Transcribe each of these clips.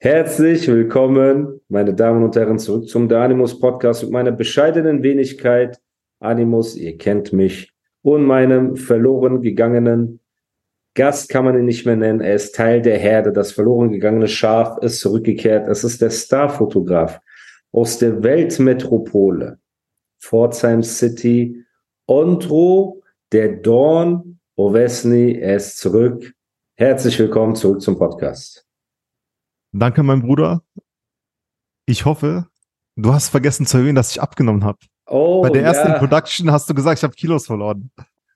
Herzlich willkommen, meine Damen und Herren, zurück zum Der Animus Podcast mit meiner bescheidenen Wenigkeit. Animus, ihr kennt mich. Und meinem verloren gegangenen Gast kann man ihn nicht mehr nennen. Er ist Teil der Herde. Das verloren gegangene Schaf ist zurückgekehrt. Es ist der Starfotograf aus der Weltmetropole. Pforzheim City. Ondro, der Dorn, Ovesny, er ist zurück. Herzlich willkommen zurück zum Podcast. Danke, mein Bruder. Ich hoffe, du hast vergessen zu erwähnen, dass ich abgenommen habe. Oh, Bei der ersten ja. Production hast du gesagt, ich habe Kilos verloren.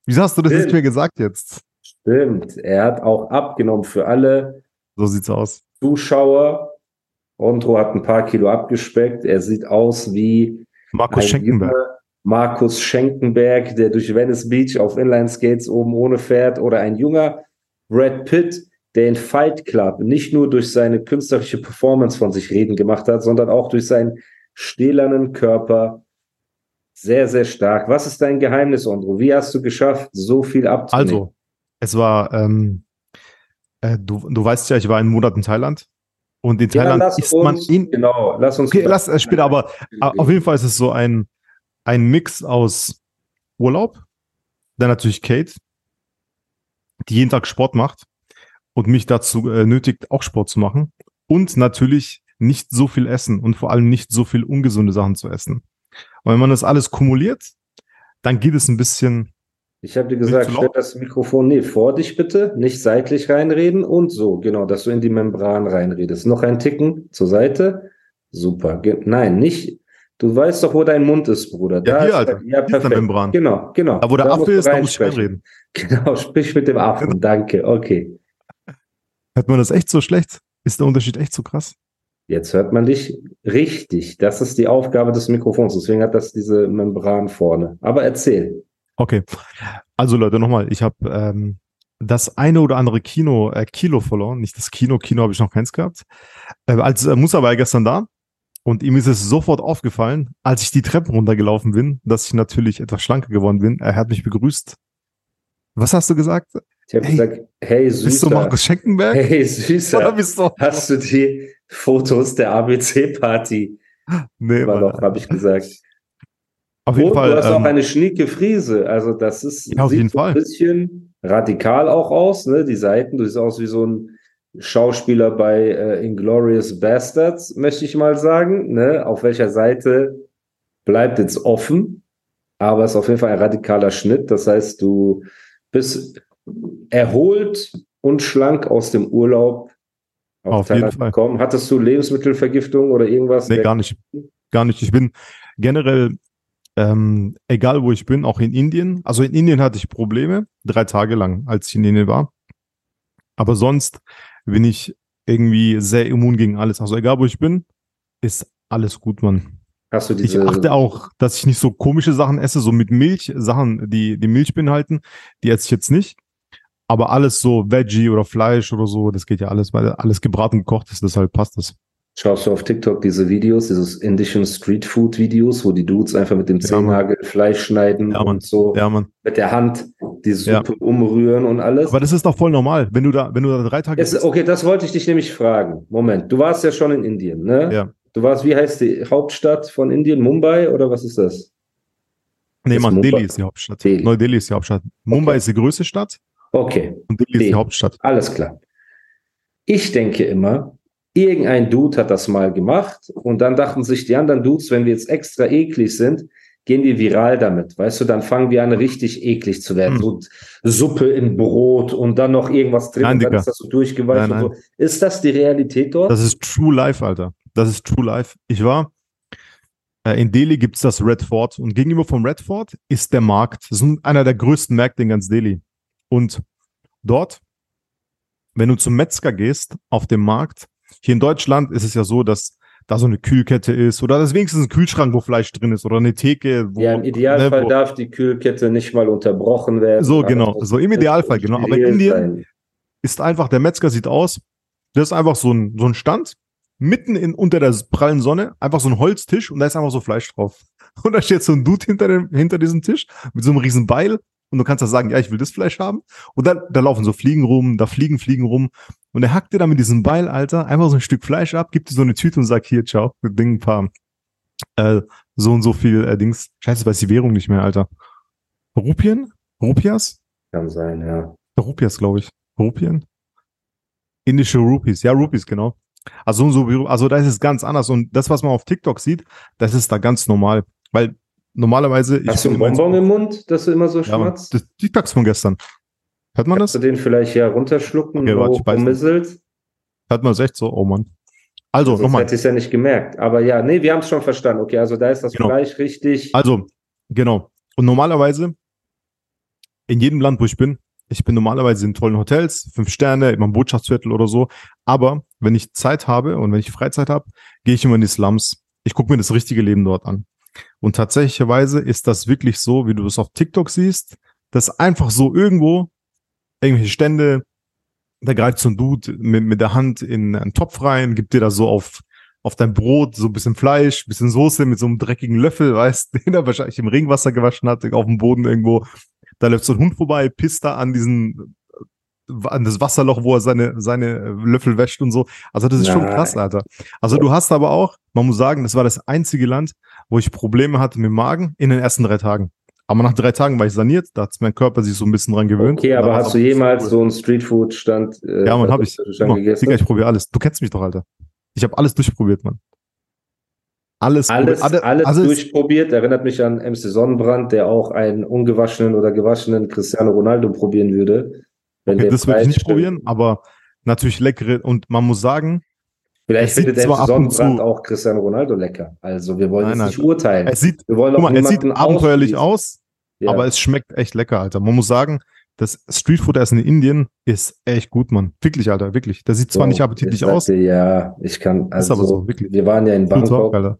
Wieso hast du das Stimmt. nicht mehr gesagt jetzt? Stimmt, er hat auch abgenommen für alle So sieht's aus. Zuschauer. Ondro hat ein paar Kilo abgespeckt. Er sieht aus wie Markus Schenkenberg. Markus Schenkenberg, der durch Venice Beach auf Inline Skates oben ohne fährt. Oder ein junger Brad Pitt, der in Fight Club nicht nur durch seine künstlerische Performance von sich reden gemacht hat, sondern auch durch seinen stählernen Körper. Sehr, sehr stark. Was ist dein Geheimnis, Ondro? Wie hast du geschafft, so viel abzunehmen? Also, es war, ähm, äh, du, du weißt ja, ich war einen Monat in Thailand. Und in Ja, Thailand lass isst man uns, in. genau, lass uns. Okay, lass äh, später, aber auf jeden Fall ist es so ein, ein Mix aus Urlaub, dann natürlich Kate, die jeden Tag Sport macht und mich dazu äh, nötigt, auch Sport zu machen. Und natürlich nicht so viel essen und vor allem nicht so viel ungesunde Sachen zu essen. Und wenn man das alles kumuliert, dann geht es ein bisschen. Ich habe dir gesagt, stell das Mikrofon nee, vor dich bitte, nicht seitlich reinreden und so, genau, dass du in die Membran reinredest. Noch ein Ticken zur Seite. Super. Nein, nicht. Du weißt doch, wo dein Mund ist, Bruder. Ja, hier, ist, Alter. Ja, Hier ist perfekt. Membran. Genau, genau. Da, wo der Da du ist, da muss ich reinreden. Genau, sprich mit dem Affen. Danke. Okay. Hört man das echt so schlecht? Ist der Unterschied echt so krass? Jetzt hört man dich richtig. Das ist die Aufgabe des Mikrofons. Deswegen hat das diese Membran vorne. Aber erzähl. Okay. Also Leute, nochmal, ich habe ähm, das eine oder andere Kino, äh, Kilo verloren. Nicht das Kino, Kino habe ich noch keins gehabt. Äh, als äh, Musa war ja gestern da und ihm ist es sofort aufgefallen, als ich die Treppen runtergelaufen bin, dass ich natürlich etwas schlanker geworden bin. Er hat mich begrüßt. Was hast du gesagt? Ich habe Hey, gesagt, hey, Bist du Süßer. Markus Schenkenberg? Hey, Süßer. Du? Hast du die Fotos der ABC-Party Nee, immer noch, habe ich gesagt. Auf jeden Und Fall. du hast auch ähm, eine schnieke Frise. Also das ist Ja, auf sieht jeden Fall. ein bisschen radikal auch aus, ne? Die Seiten. Du siehst aus wie so ein Schauspieler bei äh, Inglorious Bastards, möchte ich mal sagen. Ne? Auf welcher Seite bleibt jetzt offen, aber es ist auf jeden Fall ein radikaler Schnitt. Das heißt, du bist erholt und schlank aus dem Urlaub Auf jeden Thailand Fall. gekommen. Hattest du Lebensmittelvergiftung oder irgendwas? Nee, gar nicht. Gar nicht. Ich bin generell, ähm, egal wo ich bin, auch in Indien. Also in Indien hatte ich Probleme, drei Tage lang, als ich in Indien war. Aber sonst bin ich irgendwie sehr immun gegen alles. Also egal wo ich bin, ist alles gut, Mann. Hast du Ich diese achte auch, dass ich nicht so komische Sachen esse, so mit Milch, Sachen, die die Milch beinhalten, die esse ich jetzt nicht. Aber alles so Veggie oder Fleisch oder so, das geht ja alles, weil alles gebraten gekocht ist, deshalb passt das. Schaust du auf TikTok diese Videos, dieses indischen Street Food Videos, wo die Dudes einfach mit dem Ja, Zehennagel Fleisch schneiden Ja, und so Ja, mit der Hand die. Suppe umrühren und alles? Aber das ist doch voll normal, wenn du da, wenn du da drei Tage Es, okay, das wollte ich dich nämlich fragen. Moment, du warst ja schon in Indien, ne? Ja. Du warst, wie heißt die Hauptstadt von Indien? Mumbai oder was ist das? Nee, Mann? Delhi ist die Hauptstadt. Delhi. Neu-Delhi ist die Hauptstadt. Mumbai ist die größte Stadt Okay, und Delhi ist die Hauptstadt. alles klar. Ich denke immer, irgendein Dude hat das mal gemacht und dann dachten sich die anderen Dudes, wenn wir jetzt extra eklig sind, gehen wir viral damit. Weißt du, dann fangen wir an, richtig eklig zu werden. Hm. So Suppe in Brot und dann noch irgendwas drin Nein, und dann Digga. ist das so durchgeweicht Nein, und so. Ist das die Realität dort? Das ist True Life, Alter. Das ist True Life. Ich war, äh, in Delhi gibt's das Red Fort und gegenüber vom Red Fort ist der Markt. Das ist einer der größten Märkte in ganz Delhi. Und dort wenn du zum Metzger gehst auf dem Markt, hier in Deutschland ist es ja so, dass da so eine Kühlkette ist oder das wenigstens ein Kühlschrank, wo Fleisch drin ist oder eine Theke. Wo, ja, im Idealfall ne, wo, darf die Kühlkette nicht mal unterbrochen werden. So, genau. So im Idealfall, genau. Aber in Indien sein. ist einfach, der Metzger sieht aus, das ist einfach so ein, so ein Stand, mitten in, unter der prallen Sonne, einfach so ein Holztisch und da ist einfach so Fleisch drauf. Und da steht so ein Dude hinter, dem, hinter diesem Tisch mit so einem riesen Beil und du kannst da sagen, ja, ich will das Fleisch haben. Und dann, da laufen so Fliegen rum, da fliegen Fliegen rum. Und er hackt dir da mit diesem Beil, Alter, einfach so ein Stück Fleisch ab, gibt dir so eine Tüte und sagt, hier, ciao, mit Ding, ein paar, äh, so und so viel äh, Dings. Scheiße, weiß die Währung nicht mehr, Alter. Rupien? Rupias? Kann sein, ja. Rupias, glaube ich. Rupien? Indische Rupees. Ja, Rupees, genau. Also, so, also da ist es ganz anders. Und das, was man auf TikTok sieht, das ist da ganz normal. Weil normalerweise. Hast du einen Bonbon im Mund, dass du immer so schmatzt? Ja, das TikToks von gestern. Hört man Kannst das? du den vielleicht ja runterschlucken, okay, warte, rummisselt? Hört man das echt so? Oh Mann. Also, nochmal. Hätte ich ja nicht gemerkt. Aber ja, nee, wir haben es schon verstanden. Okay, also da ist das genau. Fleisch richtig. Also, genau. Und normalerweise, in jedem Land, wo ich bin, ich bin normalerweise in tollen Hotels, fünf Sterne, immer im Botschaftsviertel oder so. Aber wenn ich Zeit habe und wenn ich Freizeit habe, gehe ich immer in die Slums. Ich gucke mir das richtige Leben dort an. Und tatsächlicherweise ist das wirklich so, wie du es auf TikTok siehst, dass einfach so irgendwo irgendwelche Stände, da greift so ein Dude mit, mit der Hand in einen Topf rein, gibt dir da so auf, auf dein Brot so ein bisschen Fleisch, bisschen Soße mit so einem dreckigen Löffel, weißt, den er wahrscheinlich im Regenwasser gewaschen hat, auf dem Boden irgendwo. Da läuft so ein Hund vorbei, pisst da an diesen an das Wasserloch, wo er seine, seine Löffel wäscht und so. Also das ist Nein. schon krass, Alter. Also du hast aber auch, man muss sagen, das war das einzige Land, wo ich Probleme hatte mit dem Magen in den ersten drei Tagen. Aber nach drei Tagen war ich saniert, da hat mein Körper sich so ein bisschen dran gewöhnt. Okay, aber hast du jemals so einen Streetfood-Stand? Äh, ja, man, hab ich. Immer, Digga, ich probiere alles. Du kennst mich doch, Alter. Ich habe alles durchprobiert, Mann. Alles, alles, alles, alles, alles durchprobiert. Erinnert mich an MC Sonnenbrand, der auch einen ungewaschenen oder gewaschenen Cristiano Ronaldo probieren würde. Okay, das würde ich nicht probieren, aber natürlich leckere. Und man muss sagen, Vielleicht findet der Sonnenbrand auch Cristiano Ronaldo lecker. Also wir wollen nein, nein. nicht urteilen. Es sieht, wir wollen guck mal, es sieht abenteuerlich aus, ja. aber es schmeckt echt lecker, Alter. Man muss sagen, das Streetfood Essen in Indien ist echt gut, Mann. Wirklich, Alter, wirklich. Das sieht zwar so, nicht appetitlich aus. Ja, ich kann, also, ist aber so, wirklich. wir waren ja in Bangkok. Talk,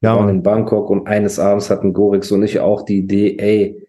wir waren in Bangkok und eines Abends hatten Gorix und ich auch die Idee, ey,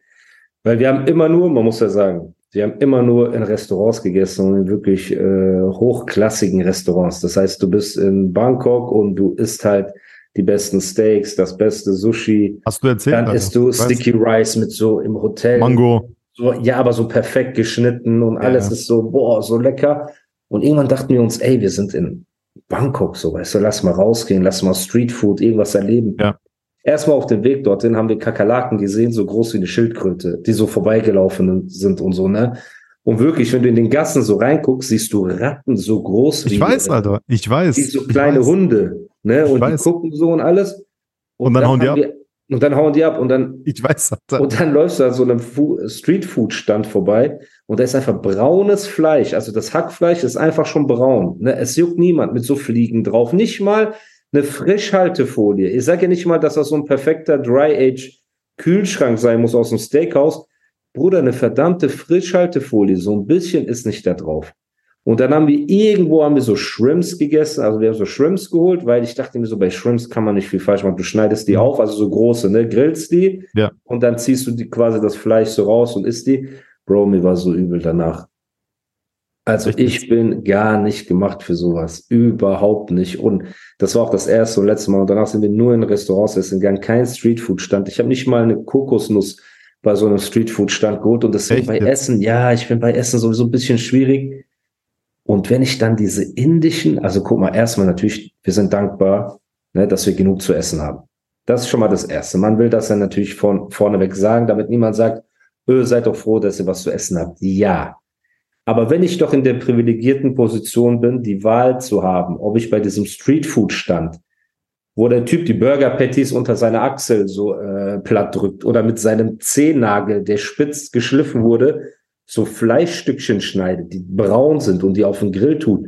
weil wir haben immer nur, man muss ja sagen, wir haben immer nur in Restaurants gegessen und in wirklich äh, hochklassigen Restaurants. Das heißt, du bist in Bangkok und du isst halt die besten Steaks, das beste Sushi. Hast du erzählt? Dann isst du Sticky Rice mit so im Hotel. Mango. So, ja, aber so perfekt geschnitten und alles ja. ist so, boah, so lecker. Und irgendwann dachten wir uns, ey, wir sind in Bangkok, so, weißt du, lass mal rausgehen, lass mal Streetfood, irgendwas erleben. Ja. Erstmal auf dem Weg dorthin haben wir Kakerlaken gesehen, so groß wie eine Schildkröte, die so vorbeigelaufen sind und so, ne? Und wirklich, wenn du in den Gassen so reinguckst, siehst du Ratten so groß wie. Ich weiß, Alter, ich weiß. Wie so kleine Hunde, ne? Und die gucken so und alles. Und, und dann, dann, hauen die ab. Wir, und dann hauen die ab und dann. Ich weiß, Alter. Und dann läufst du an so einem Streetfood-Stand vorbei und da ist einfach braunes Fleisch. Also das Hackfleisch ist einfach schon braun. Ne? Es juckt niemand mit so Fliegen drauf. Nicht mal eine Frischhaltefolie. Ich sage ja nicht mal, dass das so ein perfekter Dry-Age-Kühlschrank sein muss aus dem Steakhouse. Bruder, eine verdammte Frischhaltefolie, so ein bisschen ist nicht da drauf. Und dann haben wir irgendwo haben wir so Shrimps gegessen, also wir haben so Shrimps geholt, weil ich dachte mir so, bei Shrimps kann man nicht viel falsch machen. Du schneidest die mhm. auf, also so große, ne, grillst die ja. und dann ziehst du die quasi das Fleisch so raus und isst die. Bro, mir war so übel danach. Also ich bin gar nicht gemacht für sowas. Überhaupt nicht. Und das war auch das erste und letzte Mal. Und danach sind wir nur in Restaurants essen gegangen. Kein Streetfood-Stand. Ich habe nicht mal eine Kokosnuss bei so einem Streetfood-Stand geholt. Und deswegen bei Essen, ja, ich bin bei Essen sowieso ein bisschen schwierig. Und wenn ich dann diese indischen, also guck mal, erstmal natürlich, wir sind dankbar, ne, dass wir genug zu essen haben. Das ist schon mal das Erste. Man will das dann natürlich von vorneweg sagen, damit niemand sagt, öh, seid doch froh, dass ihr was zu essen habt. Ja, aber wenn ich doch in der privilegierten Position bin, die Wahl zu haben, ob ich bei diesem Streetfood-Stand, wo der Typ die Burger Patties unter seine Achsel so äh, platt drückt oder mit seinem Zehennagel, der spitz geschliffen wurde, so Fleischstückchen schneidet, die braun sind und die auf den Grill tut.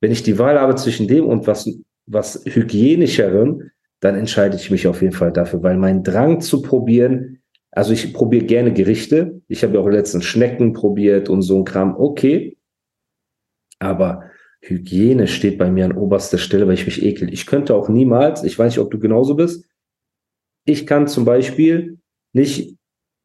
Wenn ich die Wahl habe zwischen dem und was, was hygienischeren, dann entscheide ich mich auf jeden Fall dafür, weil mein Drang zu probieren also ich probiere gerne Gerichte. Ich habe ja auch letztens Schnecken probiert und so ein Kram. Okay. Aber Hygiene steht bei mir an oberster Stelle, weil ich mich ekel. Ich könnte auch niemals, ich weiß nicht, ob du genauso bist, ich kann zum Beispiel nicht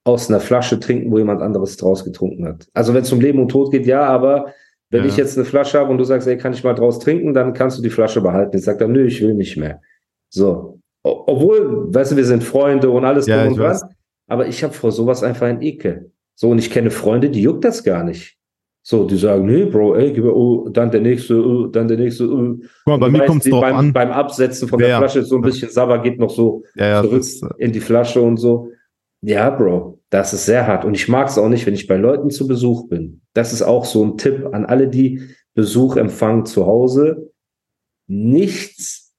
aus einer Flasche trinken, wo jemand anderes draus getrunken hat. Also wenn es um Leben und Tod geht, ja, aber wenn ja. ich jetzt eine Flasche habe und du sagst, ey, kann ich mal draus trinken, dann kannst du die Flasche behalten. Ich sage dann, nö, ich will nicht mehr. So. Obwohl, weißt du, wir sind Freunde und alles ja, drum und dran. Aber ich habe vor sowas einfach ein Ekel. So, und ich kenne Freunde, die juckt das gar nicht. So, die sagen, nee, Bro, ey, gib mir, oh, dann der nächste, oh, dann der nächste. Oh. Mal, bei mir kommt es beim, an. Beim Absetzen von der Flasche so ein bisschen Sabber geht noch so ja, zurück das, äh, in die Flasche und so. Ja, Bro, das ist sehr hart. Und ich mag es auch nicht, wenn ich bei Leuten zu Besuch bin. Das ist auch so ein Tipp an alle, die Besuch empfangen zu Hause. Nichts,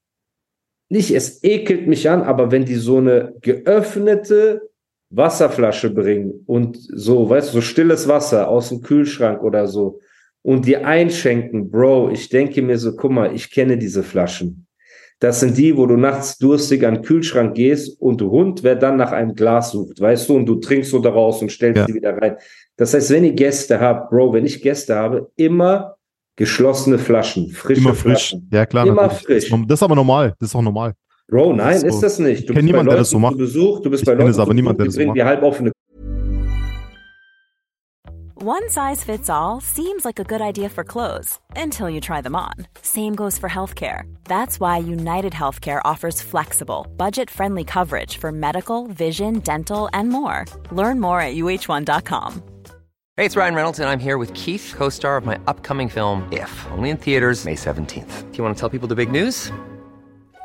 nicht, es ekelt mich an, aber wenn die so eine geöffnete Wasserflasche bringen und so, weißt du, so stilles Wasser aus dem Kühlschrank oder so und dir einschenken, Bro, ich denke mir so, guck mal, ich kenne diese Flaschen. Das sind die, wo du nachts durstig an den Kühlschrank gehst und rund, wer dann nach einem Glas sucht, weißt du, und du trinkst so daraus und stellst ja. sie wieder rein. Das heißt, wenn ihr Gäste habt, Bro, wenn ich Gäste habe, immer geschlossene Flaschen, frische immer frisch. Flaschen. Ja, klar. Immer natürlich. frisch. Das ist aber normal. Das ist auch normal. Bro, nein, so. ist das nicht. Du ich kenne niemanden, der das so macht. Besuch, du bist ich bei Leuten, aber niemand, der das so macht. Die halb offene One size fits all seems like a good idea for clothes until you try them on. Same goes for healthcare. That's why United Healthcare offers flexible, budget-friendly coverage for medical, vision, dental, and more. Learn more at uh1.com. Hey, it's Ryan Reynolds, and I'm here with Keith, co-star of my upcoming film, If, only in theaters May 17th. Do you want to tell people the big news?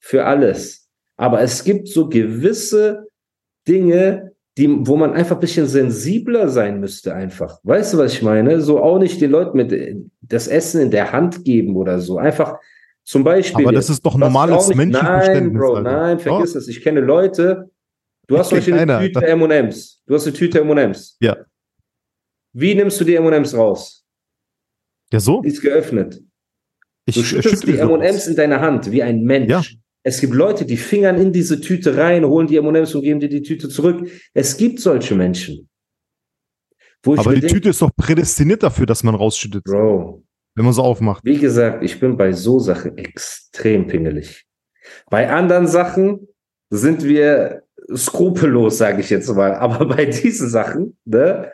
für alles. Aber es gibt so gewisse Dinge, die, wo man einfach ein bisschen sensibler sein müsste, einfach. Weißt du, was ich meine? So auch nicht den Leuten mit das Essen in der Hand geben oder so. Einfach zum Beispiel. Aber das ist doch normales Menschenverständnis. Nein, Bro, Alter. nein, vergiss es. Ich kenne Leute, du hast euch eine Tüte M&M's. Du hast eine Tüte M&M's. Ja. Wie nimmst du die M&M's raus? Ja, so? Die ist geöffnet. Ich, du schüttelst die M&M's in deiner Hand, wie ein Mensch. Ja. Es gibt Leute, die fingern in diese Tüte rein, holen die M&M's und geben dir die Tüte zurück. Es gibt solche Menschen. Aber die denke, Tüte ist doch prädestiniert dafür, dass man rausschüttet. Bro. Wenn man so aufmacht. Wie gesagt, ich bin bei so Sachen extrem pingelig. Bei anderen Sachen sind wir skrupellos, sage ich jetzt mal. Aber bei diesen Sachen, ne,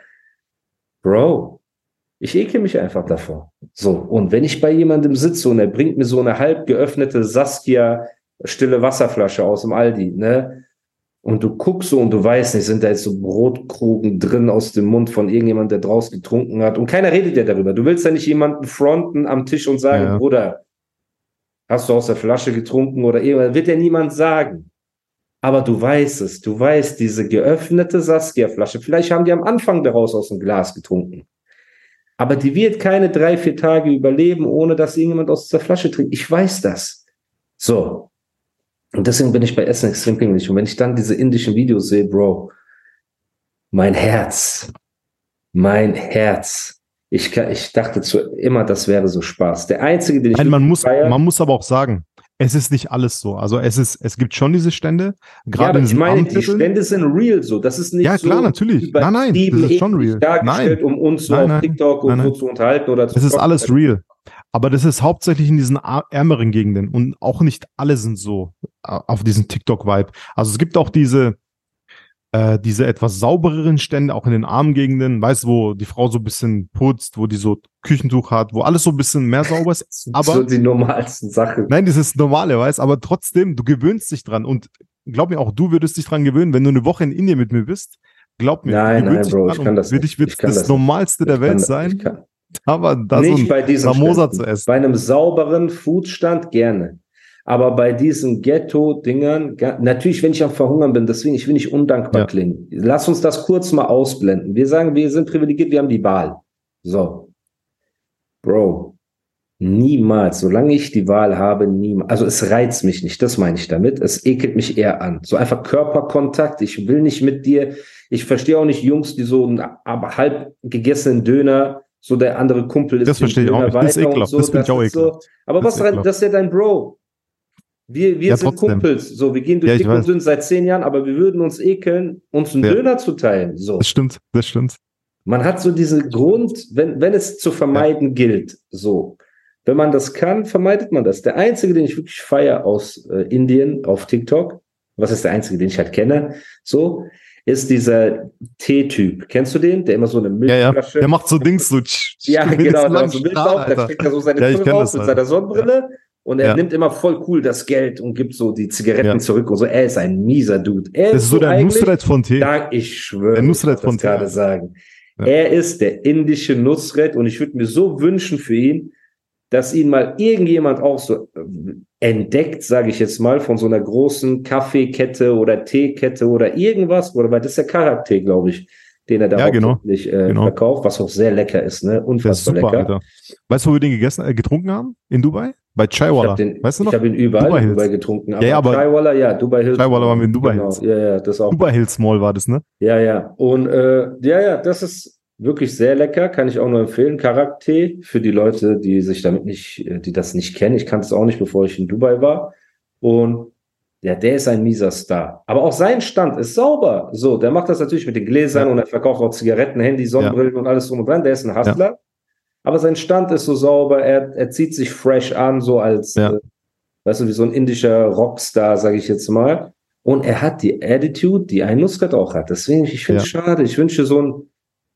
Bro, ich ekel mich einfach davor. So, und wenn ich bei jemandem sitze und er bringt mir so eine halb geöffnete Saskia stille Wasserflasche aus dem Aldi, ne? Und du guckst so und du weißt nicht, sind da jetzt so Brotkrugen drin aus dem Mund von irgendjemand, der draus getrunken hat. Und keiner redet ja darüber. Du willst ja nicht jemanden fronten am Tisch und sagen, ja. Bruder, hast du aus der Flasche getrunken oder irgendwas? Wird ja niemand sagen. Aber du weißt es. Du weißt, diese geöffnete Saskia-Flasche, vielleicht haben die am Anfang daraus aus dem Glas getrunken. Aber die wird keine drei, vier Tage überleben, ohne dass irgendjemand aus der Flasche trinkt. Ich weiß das. So. Und deswegen bin ich bei Essen extrem pingelig. Und wenn ich dann diese indischen Videos sehe, Bro, mein Herz, mein Herz. Ich, ich dachte zu, immer, das wäre so Spaß. Der einzige, den ich. Nein, man muss, feier, man muss aber auch sagen, es ist nicht alles so. Also es ist, es gibt schon diese Stände. Gerade ja, ich meine, die Stände sind real so. Das ist nicht ja, klar, so natürlich. Nein, nein, das ist schon real. Dargestellt, nein. um uns so nein, auf TikTok und so zu unterhalten oder zu Es ist alles real. Aber das ist hauptsächlich in diesen ärmeren Gegenden und auch nicht alle sind so auf diesen TikTok-Vibe. Also es gibt auch diese, äh, diese etwas saubereren Stände, auch in den armen Gegenden, weißt du, wo die Frau so ein bisschen putzt, wo die so Küchentuch hat, wo alles so ein bisschen mehr sauber ist. Aber so die normalsten Sachen. Nein, das ist normale, weißt aber trotzdem, du gewöhnst dich dran und glaub mir auch, du würdest dich dran gewöhnen, wenn du eine Woche in Indien mit mir bist. Glaub mir, nein, nein, Bro, ich kann das für dich wird das, das Normalste der Welt sein. Aber da nicht bei diesem Samosa zu essen. Bei einem sauberen Foodstand gerne. Aber bei diesen Ghetto-Dingern, natürlich, wenn ich am Verhungern bin, deswegen, ich will nicht undankbar ja. klingen. Lass uns das kurz mal ausblenden. Wir sagen, wir sind privilegiert, wir haben die Wahl. So. Bro. Niemals, solange ich die Wahl habe, niemals. Also es reizt mich nicht, das meine ich damit. Es ekelt mich eher an. So einfach Körperkontakt. Ich will nicht mit dir. Ich verstehe auch nicht Jungs, die so einen halb gegessenen Döner, so der andere Kumpel ist. Das verstehe ich auch nicht. Das ist ekelhaft. So. Das finde ich auch ekelhaft. So. Aber das was rein, das ist ja dein Bro. Wir, wir Ja, sind trotzdem. Kumpels. So, wir gehen durch Ja, dick und dünn seit zehn Jahren, aber wir würden uns ekeln, uns einen Ja. Döner zu teilen. So. Das stimmt, das stimmt. Man hat so diese Grund, wenn, wenn es zu vermeiden gilt, so. Wenn man das kann, vermeidet man das. Der einzige, den ich wirklich feier aus äh, Indien auf TikTok, was ist der einzige, den ich halt kenne, so, ist dieser T-Typ. Kennst du den? Der immer so eine Ja, ja. Milchflasche. Der macht so Dings so. Ja, genau, da langen so Milch auf, da steckt er so seine Ja, Brille auf mit seiner Sonnenbrille und er Ja. nimmt immer voll cool das Geld und gibt so die Zigaretten Ja. zurück und so. Er ist ein mieser Dude. Er Das ist so der Nusret von Tee. da, ich schwöre, Der Nusret das gerade Tee. sagen. Ja. Er ist der indische Nusret und ich würde mir so wünschen für ihn, dass ihn mal irgendjemand auch so äh, entdeckt, sage ich jetzt mal, von so einer großen Kaffeekette oder Teekette oder irgendwas, oder weil das ist der Charakter, glaube ich, den er da Ja, genau. äh, Genau. verkauft, was auch sehr lecker ist, ne? Unfassbar super, lecker. Alter. Weißt du, wo wir den gegessen, äh, getrunken haben? In Dubai? Bei Ich Chaiwala. weißt du ich noch? habe ihn überall Dubai. Dubai getrunken. Ja, ja, aber- Chaiwala, ja, Dubai Hills. Chaiwala waren wir in Dubai genau. Hills. Ja, ja, das auch. Dubai Hills Mall war das, ne? Ja, ja. Und äh, ja, ja, das ist wirklich sehr lecker, kann ich auch nur empfehlen. Charakter für die Leute, die sich damit nicht, äh, die das nicht kennen. Ich kannte es auch nicht, bevor ich in Dubai war. Und ja, der ist ein mieser Star. Aber auch sein Stand ist sauber. So, der macht das natürlich mit den Gläsern Ja. und er verkauft auch Zigaretten, Handy, Sonnenbrillen und alles drum und dran. Der ist ein Hustler. Aber sein Stand ist so sauber. Er, er zieht sich fresh an, so als, Ja. äh, weißt du, wie so ein indischer Rockstar, sage ich jetzt mal. Und er hat die Attitude, die ein Nusret auch hat. Deswegen, ich finde es schade. Ich wünsche so ein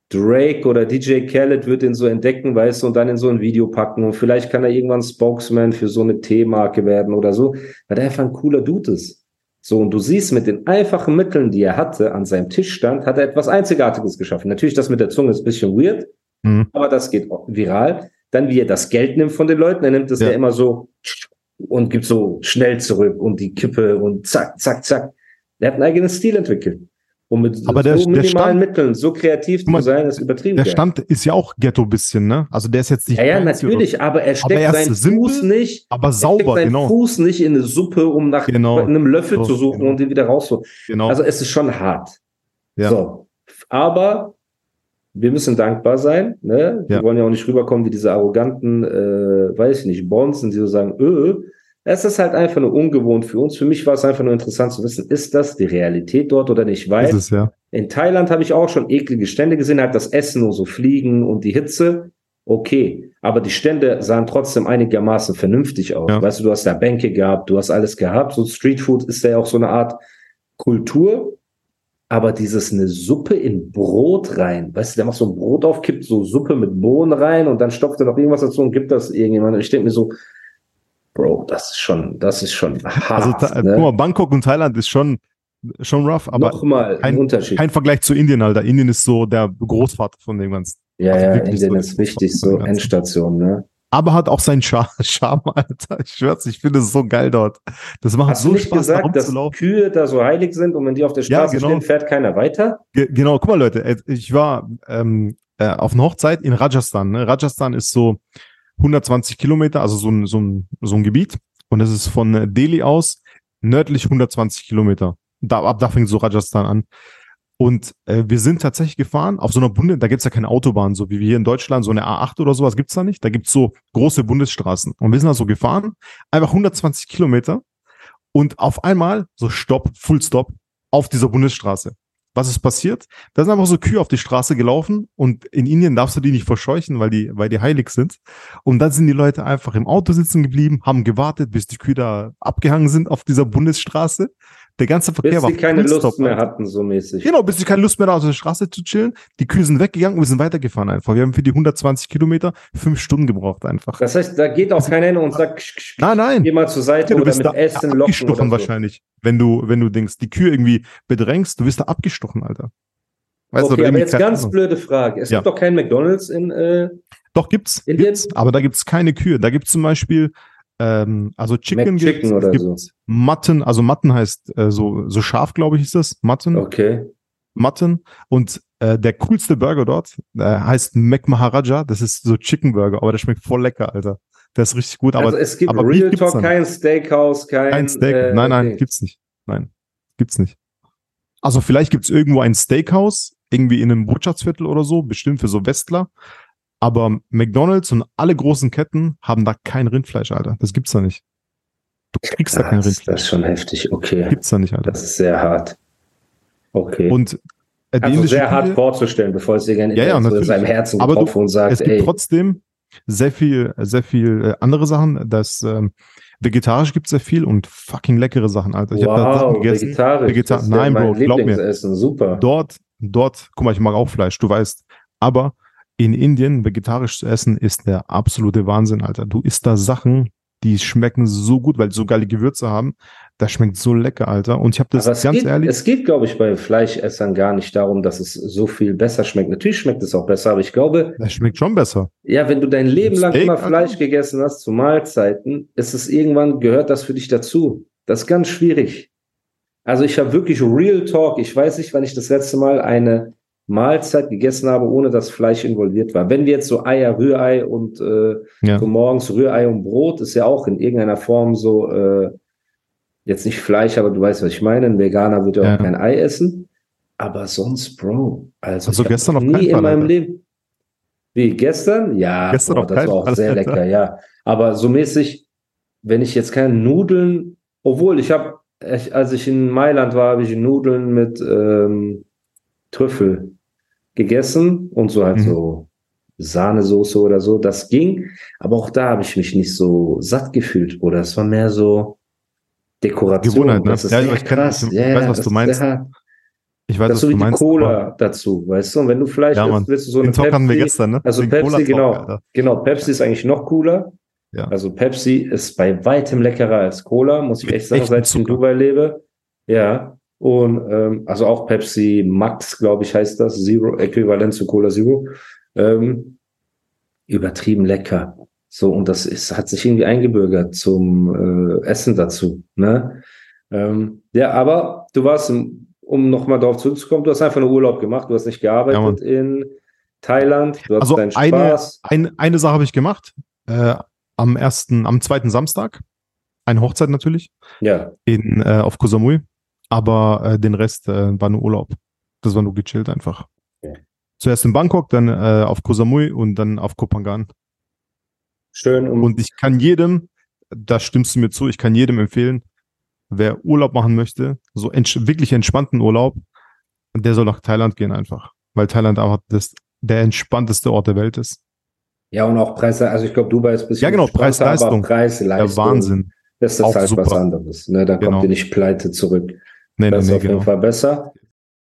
Drake oder DJ Khaled wird ihn so entdecken, weißt du, und dann in so ein Video packen. Und vielleicht kann er irgendwann Spokesman für so eine T-Marke werden oder so, weil der einfach ein cooler Dude ist. So, und du siehst mit den einfachen Mitteln, die er hatte, an seinem Tisch stand, hat er etwas Einzigartiges geschaffen. Natürlich, das mit der Zunge ist ein bisschen weird, Mhm. aber das geht viral. Dann, wie er das Geld nimmt von den Leuten, er nimmt es ja, Ja. immer so und gibt so schnell zurück und die Kippe und zack, zack, zack. Er hat einen eigenen Stil entwickelt. Und mit Aber der- so der minimalen Stand- Mitteln, so kreativ zu sein, ist übertrieben. Der. Stand ist ja auch Ghetto bisschen, ne? Also der ist jetzt nicht. ja, ja, natürlich, aber er steckt er ist seinen simpel, Fuß nicht, aber er sauber, steckt seinen genau. Fuß nicht in eine Suppe, um nach Genau. einem Löffel So, zu suchen genau. und den wieder rauszuholen. genau. Also es ist schon hart. Ja. So. Aber wir müssen dankbar sein. Ne? Wir Ja. wollen ja auch nicht rüberkommen wie diese arroganten, äh, weiß ich nicht, Bonzen, die so sagen, öh. Es ist halt einfach nur ungewohnt für uns. Für mich war es einfach nur interessant zu wissen, ist das die Realität dort oder nicht? Weil es, ja. in Thailand habe ich auch schon eklige Stände gesehen, halt das Essen nur so fliegen und die Hitze. Okay, aber die Stände sahen trotzdem einigermaßen vernünftig aus. Ja. Weißt du, du hast da Bänke gehabt, du hast alles gehabt. So Streetfood ist ja auch so eine Art Kultur. Aber dieses eine Suppe in Brot rein, weißt du, der macht so ein Brot auf, kippt so Suppe mit Bohnen rein und dann stopft er noch irgendwas dazu und gibt das irgendjemand. Ich denke mir so, Bro, das ist schon, das ist schon Also hart. Ta- ne? guck mal, Bangkok und Thailand ist schon, schon rough, aber Nochmal ein kein, Unterschied. kein Vergleich zu Indien, Alter. Indien ist so der Großvater von dem Ganzen. Ja, Also ja, Indien ist wichtig, so. Endstation, ne? Aber hat auch seinen Char Charme, Alter. Ich schwör's, ich finde es so geil dort. Das macht Hast du so nicht Spaß, da gesagt, dass rumzulaufen. Kühe da so heilig sind und wenn die auf der Ja, Straße genau. stehen, fährt keiner weiter? Ge genau, guck mal, Leute, äh, ich war ähm, äh, auf einer Hochzeit in Rajasthan. Ne? Rajasthan ist so 120 Kilometer, also so ein, so ein, so ein Gebiet. Und das ist von Delhi aus nördlich 120 Kilometer. Da, ab da fängt so Rajasthan an. Und äh, wir sind tatsächlich gefahren auf so einer Bundes, da gibt's ja keine Autobahn, so wie wir hier in Deutschland, so eine A8 oder sowas gibt's da nicht. Da gibt's so große Bundesstraßen. Und wir sind da so gefahren, einfach 120 Kilometer. Und auf einmal, so Stopp, Full Stop, auf dieser Bundesstraße. Was ist passiert? Da sind einfach so Kühe auf die Straße gelaufen und in Indien darfst du die nicht verscheuchen, weil die, weil die heilig sind. Und dann sind die Leute einfach im Auto sitzen geblieben, haben gewartet, bis die Kühe da abgehangen sind auf dieser Bundesstraße. Der ganze Verkehr Bis war sie keine Lust mehr hatten, so mäßig. Genau, bis sie keine Lust mehr da auf der Straße zu chillen. Die Kühe sind weggegangen und wir sind weitergefahren einfach. Wir haben für die 120 Kilometer fünf Stunden gebraucht einfach. Das heißt, da geht auch keiner hin und sagt, Nein, nein. geh mal zur Seite Ja, du oder bist mit da Essen locken abgestochen so. wahrscheinlich, wenn du, wenn du denkst, die Kühe irgendwie bedrängst, du wirst da abgestochen, Alter. Weißt du, Okay, oder aber jetzt ganz Ahnung. blöde Frage. Es Ja. gibt doch keinen McDonalds in, äh, Doch, gibt's. Indien? gibt's aber da gibt's keine Kühe. Da gibt's zum Beispiel, ähm, also Chicken, McChicken gibt's, oder es gibt so. Mutton, also Mutton heißt äh, so, so scharf, glaube ich, ist das. Mutton, Okay. Mutton. Und äh, der coolste Burger dort äh, heißt Mac Maharaja. Das ist so Chicken Burger, aber der schmeckt voll lecker, Alter. Der ist richtig gut. Aber, also es gibt aber Real gibt's Talk, da kein Steakhouse, kein. Kein Steak. äh, nein, nein, Ding. gibt's nicht. Nein, gibt's nicht. Also vielleicht gibt's irgendwo ein Steakhouse, irgendwie in einem Wirtschaftsviertel oder so, bestimmt für so Westler. Aber McDonalds und alle großen Ketten haben da kein Rindfleisch, Alter. Das gibt's da nicht. Du kriegst da kein Das, das Rindfleisch. ist schon heftig, okay. Gibt's da nicht, Alter. Das ist sehr hart. Okay. Und also sehr hart Küche- vorzustellen, bevor es dir gerne Ja, ja, in natürlich. seinem Herzen Aber du- und sagt, es gibt ey, trotzdem sehr viel, sehr viel äh, andere Sachen. Das ähm, vegetarisch gibt sehr viel und fucking leckere Sachen, Alter. Ich hab da Sachen wow, gegessen. vegetarisch. Vegetar- das ist ja Nein, Bro, glaub mir. Super. Dort, dort, guck mal, ich mag auch Fleisch, du weißt. Aber in Indien vegetarisch zu essen ist der absolute Wahnsinn, Alter. Du isst da Sachen, die schmecken so gut, weil die so geile Gewürze haben. Das schmeckt so lecker, Alter. Und ich habe das ganz geht, ehrlich. es geht, glaube ich, bei Fleischessern gar nicht darum, dass es so viel besser schmeckt. Natürlich schmeckt es auch besser, aber ich glaube, Das schmeckt schon besser. ja, wenn du dein Leben lang Steak, immer Alter? Fleisch gegessen hast zu Mahlzeiten, ist es irgendwann, gehört das für dich dazu. Das ist ganz schwierig. Also ich habe wirklich Real Talk. Ich weiß nicht, wann ich das letzte Mal eine Mahlzeit gegessen habe, ohne dass Fleisch involviert war. Wenn wir jetzt so Eier, Rührei und äh, Ja. so morgens Rührei und Brot ist ja auch in irgendeiner Form so, äh, jetzt nicht Fleisch, aber du weißt, was ich meine. Ein Veganer wird ja auch kein Ei essen. Aber sonst, Bro, also, Also gestern auf nie keinen in Fall, meinem Alter. Leben. Wie, gestern? Ja, Gestern boah, das war auch Fall, sehr Alter. lecker, ja. Aber so mäßig, wenn ich jetzt keine Nudeln, obwohl ich habe, als ich in Mailand war, habe ich Nudeln mit ähm, Trüffel gegessen und so halt Mhm. so Sahnesoße oder so. Das ging, aber auch da habe ich mich nicht so satt gefühlt, oder es war mehr so Dekoration. Gewohnheit, ne? Das ist Ja, sehr ich kenn- krass. ich ja, weiß, was du meinst. hart. Ich weiß, Das was so du wie die meinst. Cola dazu, weißt du? Und wenn du Fleisch Ja, isst, willst du so eine Den Talk hatten wir Pepsi- gestern, ne? Also Den Pepsi, genau. Alter. Genau, Pepsi ist eigentlich noch cooler. Ja. Also Pepsi ist bei weitem leckerer als Cola, muss ich echt sagen, seit ich in. Dubai lebe. Ja. Und ähm, also auch Pepsi Max, glaube ich, heißt das, Zero, äquivalent zu Cola Zero. Ähm, übertrieben lecker. So, und das ist, hat sich irgendwie eingebürgert zum äh, Essen dazu. Ne? Ähm, ja, aber du warst, um nochmal darauf zurückzukommen, du hast einfach nur Urlaub gemacht, du hast nicht gearbeitet in Thailand, du hast Also deinen eine, Spaß. eine, eine Sache habe ich gemacht. Äh, am ersten, am zweiten Samstag. Eine Hochzeit natürlich. Ja, In, äh, auf Koh Samui. Aber äh, den Rest äh, war nur Urlaub. Das war nur gechillt einfach. Ja. Zuerst in Bangkok, dann äh, auf Koh Samui und dann auf Koh Phangan. schön. Und, Und ich kann jedem, da stimmst du mir zu, ich kann jedem empfehlen, wer Urlaub machen möchte, so entsch wirklich entspannten Urlaub, der soll nach Thailand gehen einfach. Weil Thailand einfach das, der entspannteste Ort der Welt ist. ja, und auch Preis, also ich glaube, Dubai ist ein bisschen Ja, genau, Preis-Leistung. aber Preis, Der Leistung, Wahnsinn. Das ist Auch halt was super. anderes. Ne? Da Genau. kommt ihr nicht pleite zurück. Nee, nee, Das ist nee, auf jeden genau. Fall besser.